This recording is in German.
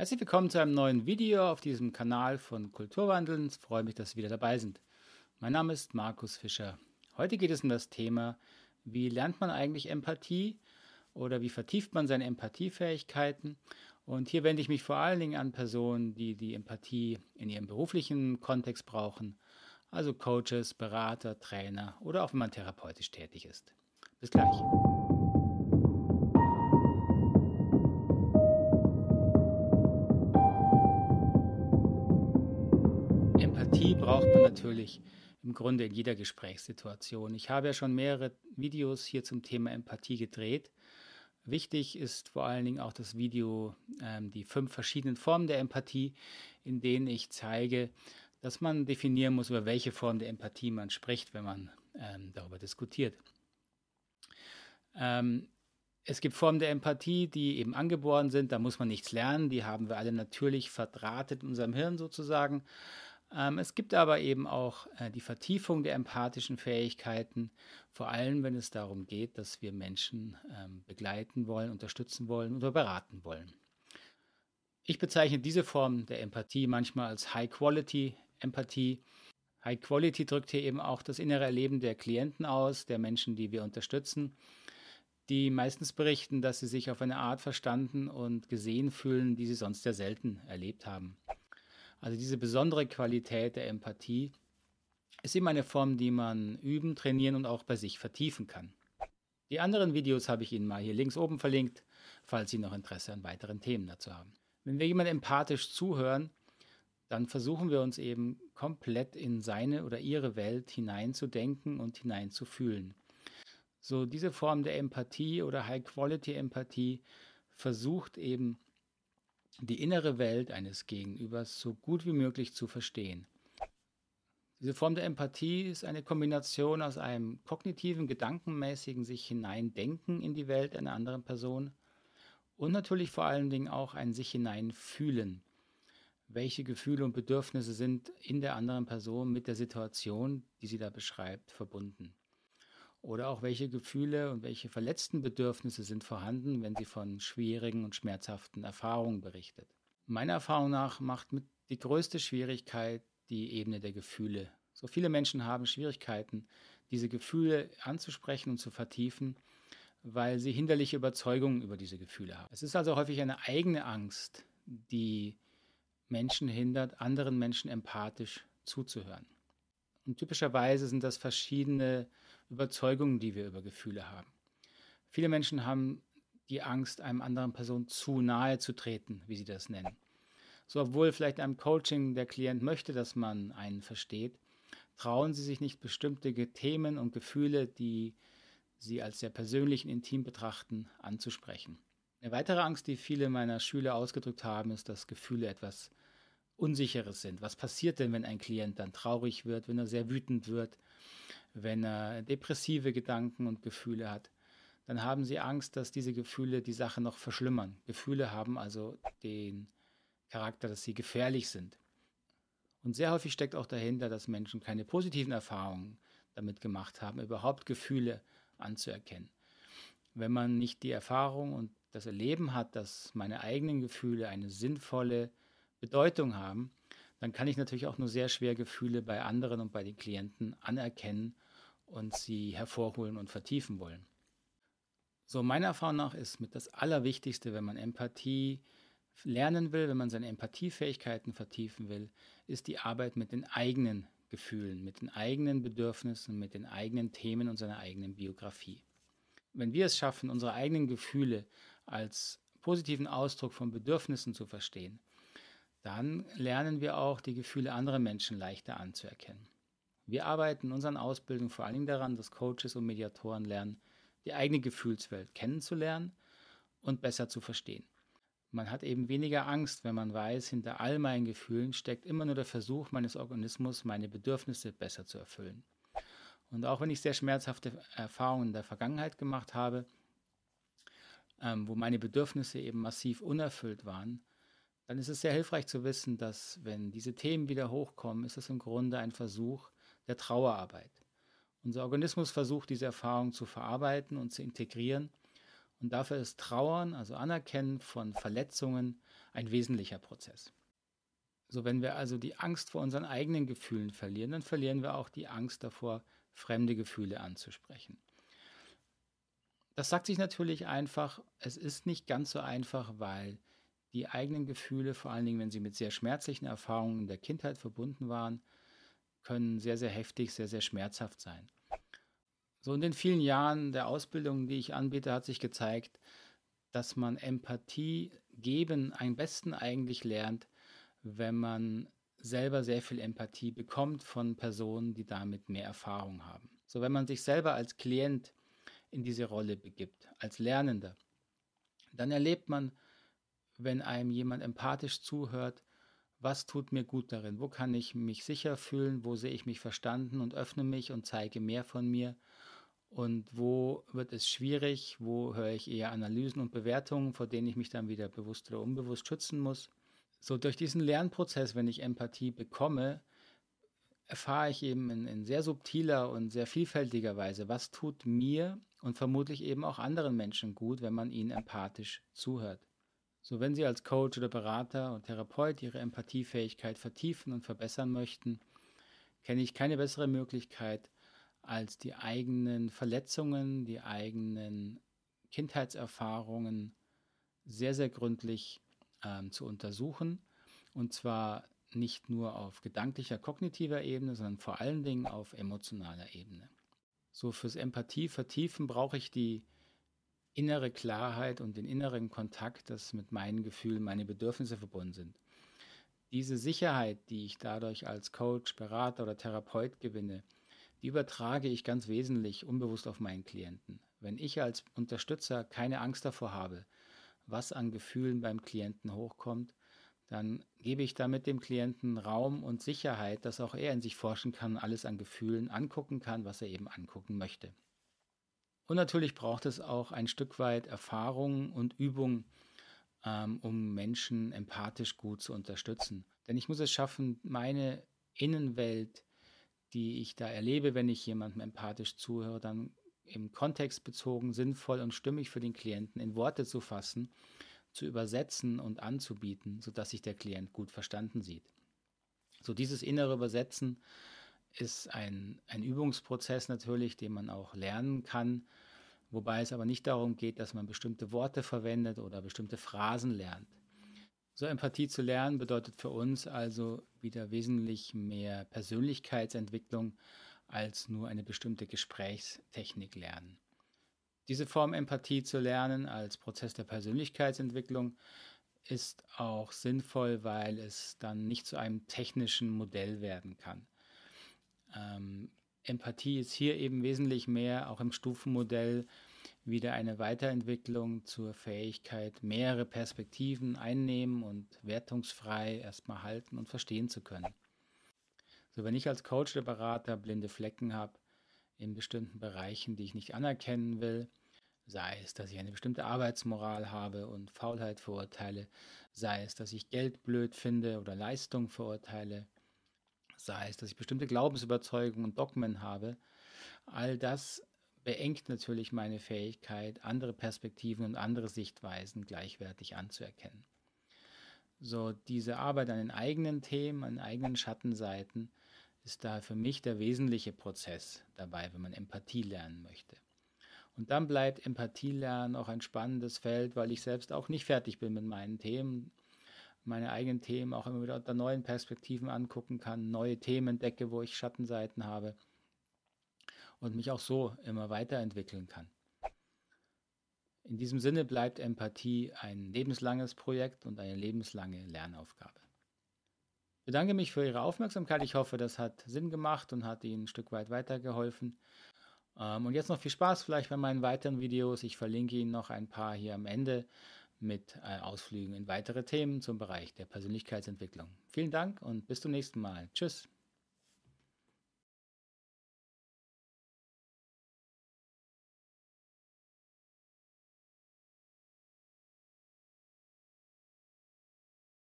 Herzlich willkommen zu einem neuen Video auf diesem Kanal von Kulturwandeln. Ich freue mich, dass Sie wieder dabei sind. Mein Name ist Markus Fischer. Heute geht es um das Thema, wie lernt man eigentlich Empathie oder wie vertieft man seine Empathiefähigkeiten. Und hier wende ich mich vor allen Dingen an Personen, die die Empathie in ihrem beruflichen Kontext brauchen, also Coaches, Berater, Trainer oder auch wenn man therapeutisch tätig ist. Bis gleich. Braucht man natürlich im Grunde in jeder Gesprächssituation. Ich habe ja schon mehrere Videos hier zum Thema Empathie gedreht. Wichtig ist vor allen Dingen auch das Video, ähm, die fünf verschiedenen Formen der Empathie, in denen ich zeige, dass man definieren muss, über welche Form der Empathie man spricht, wenn man ähm, darüber diskutiert. Ähm, es gibt Formen der Empathie, die eben angeboren sind, da muss man nichts lernen, die haben wir alle natürlich verdrahtet in unserem Hirn sozusagen. Ähm, es gibt aber eben auch äh, die Vertiefung der empathischen Fähigkeiten, vor allem wenn es darum geht, dass wir Menschen ähm, begleiten wollen, unterstützen wollen oder beraten wollen. Ich bezeichne diese Form der Empathie manchmal als High-Quality-Empathie. High Quality drückt hier eben auch das innere Erleben der Klienten aus, der Menschen, die wir unterstützen, die meistens berichten, dass sie sich auf eine Art verstanden und gesehen fühlen, die sie sonst sehr selten erlebt haben. Also diese besondere Qualität der Empathie ist eben eine Form, die man üben, trainieren und auch bei sich vertiefen kann. Die anderen Videos habe ich Ihnen mal hier links oben verlinkt, falls Sie noch Interesse an weiteren Themen dazu haben. Wenn wir jemand empathisch zuhören, dann versuchen wir uns eben komplett in seine oder ihre Welt hineinzudenken und hineinzufühlen. So diese Form der Empathie oder High-Quality-Empathie versucht eben die innere Welt eines Gegenübers so gut wie möglich zu verstehen. Diese Form der Empathie ist eine Kombination aus einem kognitiven, gedankenmäßigen sich hineindenken in die Welt einer anderen Person und natürlich vor allen Dingen auch ein sich hineinfühlen. Welche Gefühle und Bedürfnisse sind in der anderen Person mit der Situation, die sie da beschreibt, verbunden? Oder auch welche Gefühle und welche verletzten Bedürfnisse sind vorhanden, wenn sie von schwierigen und schmerzhaften Erfahrungen berichtet. Meiner Erfahrung nach macht mit die größte Schwierigkeit die Ebene der Gefühle. So viele Menschen haben Schwierigkeiten, diese Gefühle anzusprechen und zu vertiefen, weil sie hinderliche Überzeugungen über diese Gefühle haben. Es ist also häufig eine eigene Angst, die Menschen hindert, anderen Menschen empathisch zuzuhören. Und typischerweise sind das verschiedene Überzeugungen, die wir über Gefühle haben. Viele Menschen haben die Angst, einem anderen Person zu nahe zu treten, wie sie das nennen. So, obwohl vielleicht einem Coaching der Klient möchte, dass man einen versteht, trauen sie sich nicht bestimmte Themen und Gefühle, die sie als sehr persönlich und intim betrachten, anzusprechen. Eine weitere Angst, die viele meiner Schüler ausgedrückt haben, ist, dass Gefühle etwas Unsicheres sind. Was passiert denn, wenn ein Klient dann traurig wird, wenn er sehr wütend wird, wenn er depressive Gedanken und Gefühle hat? Dann haben sie Angst, dass diese Gefühle die Sache noch verschlimmern. Gefühle haben also den Charakter, dass sie gefährlich sind. Und sehr häufig steckt auch dahinter, dass Menschen keine positiven Erfahrungen damit gemacht haben, überhaupt Gefühle anzuerkennen. Wenn man nicht die Erfahrung und das Erleben hat, dass meine eigenen Gefühle eine sinnvolle Bedeutung haben, dann kann ich natürlich auch nur sehr schwer Gefühle bei anderen und bei den Klienten anerkennen und sie hervorholen und vertiefen wollen. So, meiner Erfahrung nach ist mit das Allerwichtigste, wenn man Empathie lernen will, wenn man seine Empathiefähigkeiten vertiefen will, ist die Arbeit mit den eigenen Gefühlen, mit den eigenen Bedürfnissen, mit den eigenen Themen und seiner eigenen Biografie. Wenn wir es schaffen, unsere eigenen Gefühle als positiven Ausdruck von Bedürfnissen zu verstehen, dann lernen wir auch die Gefühle anderer Menschen leichter anzuerkennen. Wir arbeiten in unseren Ausbildungen vor allen Dingen daran, dass Coaches und Mediatoren lernen, die eigene Gefühlswelt kennenzulernen und besser zu verstehen. Man hat eben weniger Angst, wenn man weiß, hinter all meinen Gefühlen steckt immer nur der Versuch meines Organismus, meine Bedürfnisse besser zu erfüllen. Und auch wenn ich sehr schmerzhafte Erfahrungen in der Vergangenheit gemacht habe, ähm, wo meine Bedürfnisse eben massiv unerfüllt waren, dann ist es sehr hilfreich zu wissen, dass wenn diese Themen wieder hochkommen, ist es im Grunde ein Versuch der Trauerarbeit. Unser Organismus versucht, diese Erfahrung zu verarbeiten und zu integrieren. Und dafür ist Trauern, also Anerkennen von Verletzungen, ein wesentlicher Prozess. So, wenn wir also die Angst vor unseren eigenen Gefühlen verlieren, dann verlieren wir auch die Angst davor, fremde Gefühle anzusprechen. Das sagt sich natürlich einfach, es ist nicht ganz so einfach, weil die eigenen Gefühle, vor allen Dingen wenn sie mit sehr schmerzlichen Erfahrungen in der Kindheit verbunden waren, können sehr, sehr heftig, sehr, sehr schmerzhaft sein. So in den vielen Jahren der Ausbildung, die ich anbiete, hat sich gezeigt, dass man Empathie geben am besten eigentlich lernt, wenn man selber sehr viel Empathie bekommt von Personen, die damit mehr Erfahrung haben. So wenn man sich selber als Klient in diese Rolle begibt, als Lernender, dann erlebt man, wenn einem jemand empathisch zuhört, was tut mir gut darin, wo kann ich mich sicher fühlen, wo sehe ich mich verstanden und öffne mich und zeige mehr von mir und wo wird es schwierig, wo höre ich eher Analysen und Bewertungen, vor denen ich mich dann wieder bewusst oder unbewusst schützen muss. So durch diesen Lernprozess, wenn ich Empathie bekomme, erfahre ich eben in, in, sehr subtiler und sehr vielfältiger Weise, was tut mir und vermutlich eben auch anderen Menschen gut, wenn man ihnen empathisch zuhört. So, wenn Sie als Coach oder Berater und Therapeut Ihre Empathiefähigkeit vertiefen und verbessern möchten, kenne ich keine bessere Möglichkeit, als die eigenen Verletzungen, die eigenen Kindheitserfahrungen sehr, sehr gründlich ähm, zu untersuchen. Und zwar nicht nur auf gedanklicher, kognitiver Ebene, sondern vor allen Dingen auf emotionaler Ebene. So fürs Empathie vertiefen brauche ich die innere Klarheit und den inneren Kontakt, dass mit meinen Gefühlen meine Bedürfnisse verbunden sind. Diese Sicherheit, die ich dadurch als Coach, Berater oder Therapeut gewinne, die übertrage ich ganz wesentlich unbewusst auf meinen Klienten. Wenn ich als Unterstützer keine Angst davor habe, was an Gefühlen beim Klienten hochkommt, dann gebe ich damit dem Klienten Raum und Sicherheit, dass auch er in sich forschen kann, alles an Gefühlen angucken kann, was er eben angucken möchte. Und natürlich braucht es auch ein Stück weit Erfahrung und Übung, ähm, um Menschen empathisch gut zu unterstützen. Denn ich muss es schaffen, meine Innenwelt die ich da erlebe, wenn ich jemandem empathisch zuhöre, dann im Kontext bezogen, sinnvoll und stimmig für den Klienten in Worte zu fassen, zu übersetzen und anzubieten, sodass sich der Klient gut verstanden sieht. So dieses innere Übersetzen ist ein, ein Übungsprozess natürlich, den man auch lernen kann, wobei es aber nicht darum geht, dass man bestimmte Worte verwendet oder bestimmte Phrasen lernt. So Empathie zu lernen bedeutet für uns also wieder wesentlich mehr Persönlichkeitsentwicklung als nur eine bestimmte Gesprächstechnik lernen. Diese Form Empathie zu lernen als Prozess der Persönlichkeitsentwicklung ist auch sinnvoll, weil es dann nicht zu einem technischen Modell werden kann. Ähm, Empathie ist hier eben wesentlich mehr auch im Stufenmodell wieder eine Weiterentwicklung zur Fähigkeit, mehrere Perspektiven einnehmen und wertungsfrei erstmal halten und verstehen zu können. So, wenn ich als Coach oder Berater blinde Flecken habe in bestimmten Bereichen, die ich nicht anerkennen will, sei es, dass ich eine bestimmte Arbeitsmoral habe und Faulheit verurteile, sei es, dass ich Geld blöd finde oder Leistung verurteile, sei es, dass ich bestimmte Glaubensüberzeugungen und Dogmen habe, all das beengt natürlich meine Fähigkeit, andere Perspektiven und andere Sichtweisen gleichwertig anzuerkennen. So, diese Arbeit an den eigenen Themen, an den eigenen Schattenseiten ist da für mich der wesentliche Prozess dabei, wenn man Empathie lernen möchte. Und dann bleibt Empathielernen auch ein spannendes Feld, weil ich selbst auch nicht fertig bin mit meinen Themen, meine eigenen Themen auch immer wieder unter neuen Perspektiven angucken kann, neue Themen entdecke, wo ich Schattenseiten habe und mich auch so immer weiterentwickeln kann. In diesem Sinne bleibt Empathie ein lebenslanges Projekt und eine lebenslange Lernaufgabe. Ich bedanke mich für Ihre Aufmerksamkeit. Ich hoffe, das hat Sinn gemacht und hat Ihnen ein Stück weit weitergeholfen. Ähm, und jetzt noch viel Spaß vielleicht bei meinen weiteren Videos. Ich verlinke Ihnen noch ein paar hier am Ende mit äh, Ausflügen in weitere Themen zum Bereich der Persönlichkeitsentwicklung. Vielen Dank und bis zum nächsten Mal. Tschüss.